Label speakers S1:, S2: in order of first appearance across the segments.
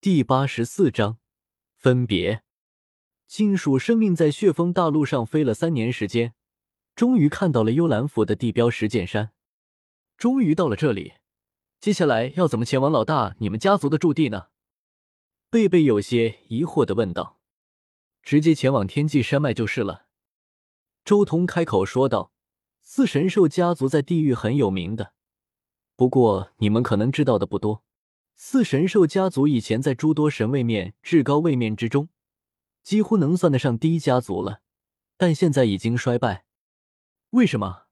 S1: 第八十四章分别。金属生命在血峰大陆上飞了三年时间，终于看到了幽兰府的地标石剑山。终于到了这里，接下来要怎么前往老大你们家族的驻地呢？贝贝有些疑惑的问道。直接前往天际山脉就是了。周通开口说道：“四神兽家族在地域很有名的，不过你们可能知道的不多。四神兽家族以前在诸多神位面、至高位面之中。”几乎能算得上第一家族了，但现在已经衰败。为什么？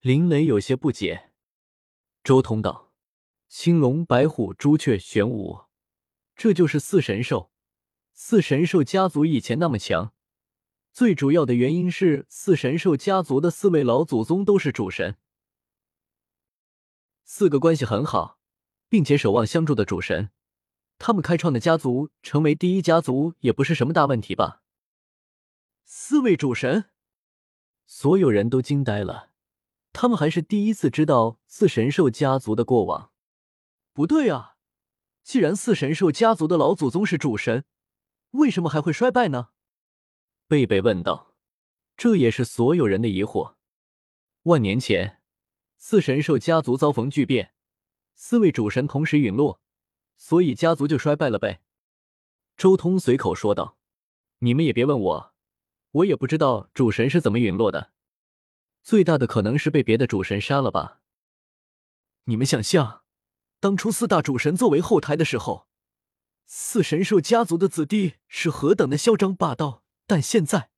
S1: 林雷有些不解。周通道：“青龙、白虎、朱雀、玄武，这就是四神兽。四神兽家族以前那么强，最主要的原因是四神兽家族的四位老祖宗都是主神，四个关系很好，并且守望相助的主神。”他们开创的家族成为第一家族也不是什么大问题吧？四位主神，所有人都惊呆了。他们还是第一次知道四神兽家族的过往。不对啊，既然四神兽家族的老祖宗是主神，为什么还会衰败呢？贝贝问道。这也是所有人的疑惑。万年前，四神兽家族遭逢巨变，四位主神同时陨落。所以家族就衰败了呗。周通随口说道：“你们也别问我，我也不知道主神是怎么陨落的。最大的可能是被别的主神杀了吧。你们想象，当初四大主神作为后台的时候，四神兽家族的子弟是何等的嚣张霸道。但现在，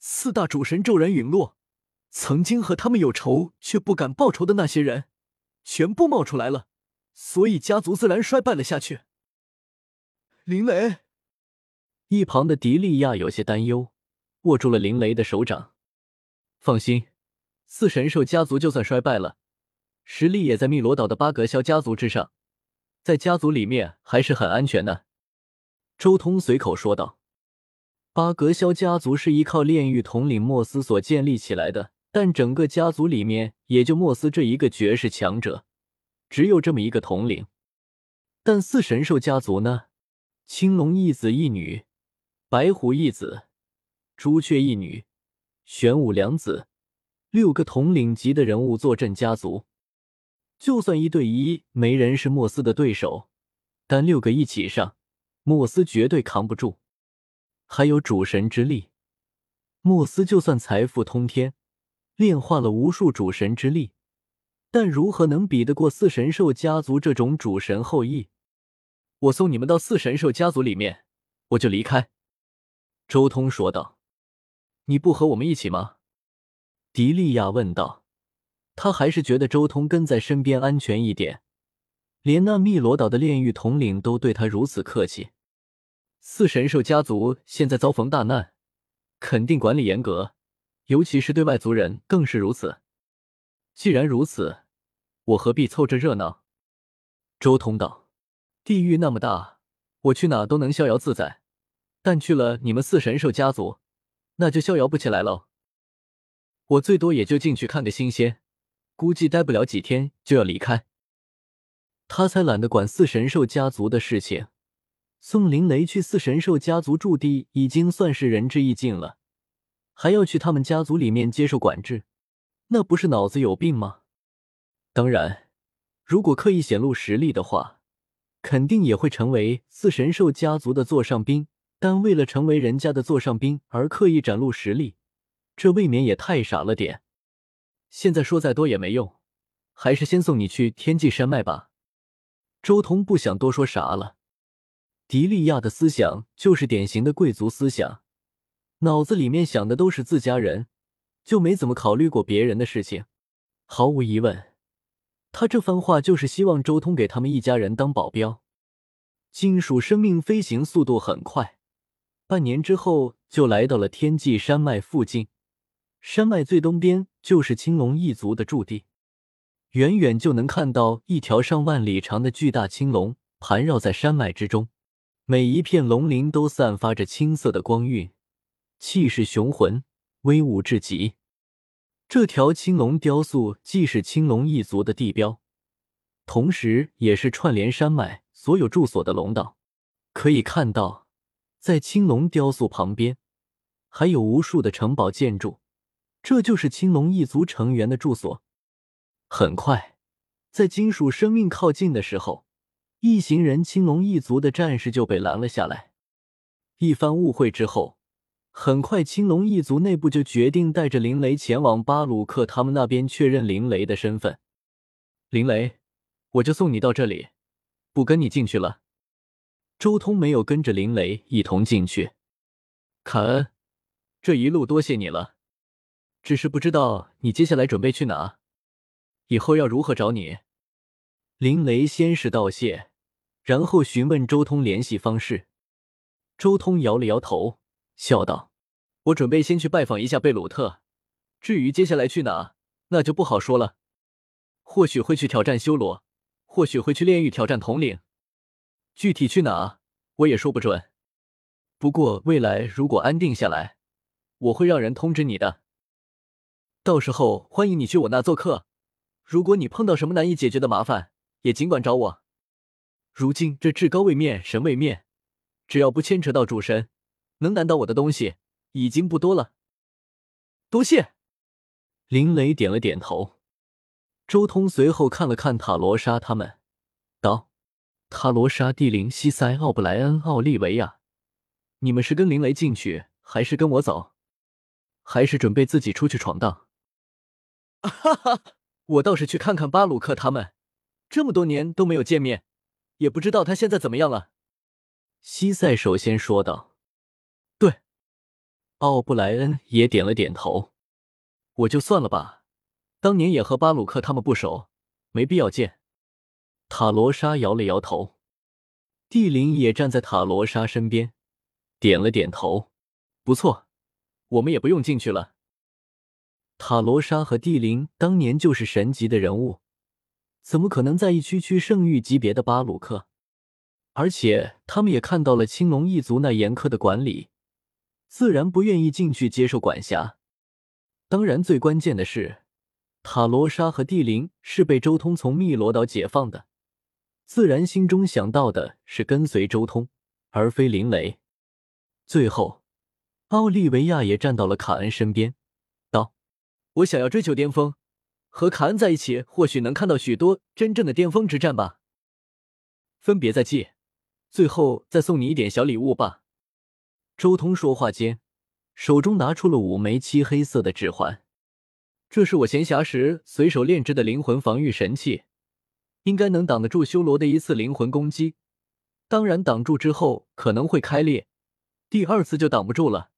S1: 四大主神骤然陨落，曾经和他们有仇却不敢报仇的那些人，全部冒出来了。”所以家族自然衰败了下去。林雷，一旁的迪利亚有些担忧，握住了林雷的手掌。放心，四神兽家族就算衰败了，实力也在汨罗岛的八格肖家族之上，在家族里面还是很安全的。周通随口说道：“八格肖家族是依靠炼狱统领莫斯所建立起来的，但整个家族里面也就莫斯这一个绝世强者。”只有这么一个统领，但四神兽家族呢？青龙一子一女，白虎一子，朱雀一女，玄武两子，六个统领级的人物坐镇家族。就算一对一，没人是莫斯的对手，但六个一起上，莫斯绝对扛不住。还有主神之力，莫斯就算财富通天，炼化了无数主神之力。但如何能比得过四神兽家族这种主神后裔？我送你们到四神兽家族里面，我就离开。”周通说道。“你不和我们一起吗？”迪利亚问道。他还是觉得周通跟在身边安全一点，连那汨罗岛的炼狱统领都对他如此客气。四神兽家族现在遭逢大难，肯定管理严格，尤其是对外族人更是如此。既然如此。我何必凑这热闹？周通道：“地狱那么大，我去哪都能逍遥自在，但去了你们四神兽家族，那就逍遥不起来喽。我最多也就进去看个新鲜，估计待不了几天就要离开。他才懒得管四神兽家族的事情。送林雷去四神兽家族驻地，已经算是仁至义尽了，还要去他们家族里面接受管制，那不是脑子有病吗？”当然，如果刻意显露实力的话，肯定也会成为四神兽家族的座上宾。但为了成为人家的座上宾而刻意展露实力，这未免也太傻了点。现在说再多也没用，还是先送你去天际山脉吧。周通不想多说啥了。迪利亚的思想就是典型的贵族思想，脑子里面想的都是自家人，就没怎么考虑过别人的事情。毫无疑问。他这番话就是希望周通给他们一家人当保镖。金属生命飞行速度很快，半年之后就来到了天际山脉附近。山脉最东边就是青龙一族的驻地，远远就能看到一条上万里长的巨大青龙盘绕在山脉之中，每一片龙鳞都散发着青色的光晕，气势雄浑，威武至极。这条青龙雕塑既是青龙一族的地标，同时也是串联山脉所有住所的龙道。可以看到，在青龙雕塑旁边还有无数的城堡建筑，这就是青龙一族成员的住所。很快，在金属生命靠近的时候，一行人青龙一族的战士就被拦了下来。一番误会之后，很快青龙一族内部就决定带着林雷前往巴鲁克他们那边确认林雷的身份。林雷，我就送你到这里，不跟你进去了。周通没有跟着林雷一同进去。凯恩，这一路多谢你了，只是不知道你接下来准备去哪，以后要如何找你？林雷先是道谢，然后询问周通联系方式。周通摇了摇头，笑道：“我准备先去拜访一下贝鲁特，至于接下来去哪，那就不好说了。或许会去挑战修罗，或许会去炼狱挑战统领。”具体去哪，我也说不准。不过未来如果安定下来，我会让人通知你的。到时候欢迎你去我那做客。如果你碰到什么难以解决的麻烦，也尽管找我。如今这至高位面、神位面，只要不牵扯到主神，能难倒我的东西已经不多了。多谢。林雷点了点头。周通随后看了看塔罗莎他们，道。塔罗莎、蒂林、西塞、奥布莱恩、奥利维亚，你们是跟林雷进去，还是跟我走？还是准备自己出去闯荡？哈哈，我倒是去看看巴鲁克他们，这么多年都没有见面，也不知道他现在怎么样了。西塞首先说道：“。”奥布莱恩也点了点头。我就算了吧，当年也和巴鲁克他们不熟，没必要见。塔罗莎摇了摇头，帝林也站在塔罗莎身边，点了点头。不错，我们也不用进去了。塔罗莎和帝林当年就是神级的人物，怎么可能在意区区圣域级别的巴鲁克？而且他们也看到了青龙一族那严苛的管理，自然不愿意进去接受管辖。当然，最关键的是，塔罗莎和帝林是被周通从汨罗岛解放的。自然心中想到的是跟随周通，而非林雷。最后，奥利维亚也站到了卡恩身边，道：“我想要追求巅峰，和卡恩在一起，或许能看到许多真正的巅峰之战吧。分别在即，最后再送你一点小礼物吧。”周通说话间，手中拿出了五枚漆黑色的指环，这是我闲暇时随手炼制的灵魂防御神器。应该能挡得住修罗的一次灵魂攻击，当然挡住之后可能会开裂，第二次就挡不住了。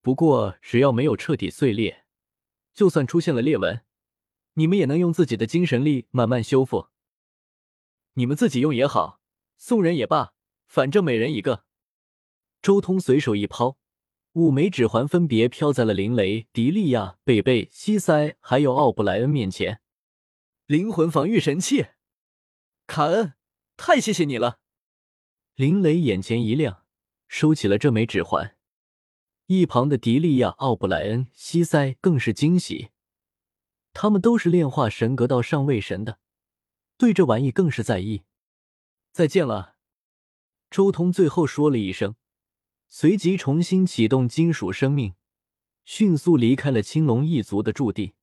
S1: 不过只要没有彻底碎裂，就算出现了裂纹，你们也能用自己的精神力慢慢修复。你们自己用也好，送人也罢，反正每人一个。周通随手一抛，五枚指环分别飘在了林雷、迪利亚、贝贝、西塞还有奥布莱恩面前。灵魂防御神器，卡恩，太谢谢你了！林雷眼前一亮，收起了这枚指环。一旁的迪利亚、奥布莱恩、西塞更是惊喜，他们都是炼化神格到上位神的，对这玩意更是在意。再见了，周通最后说了一声，随即重新启动金属生命，迅速离开了青龙一族的驻地。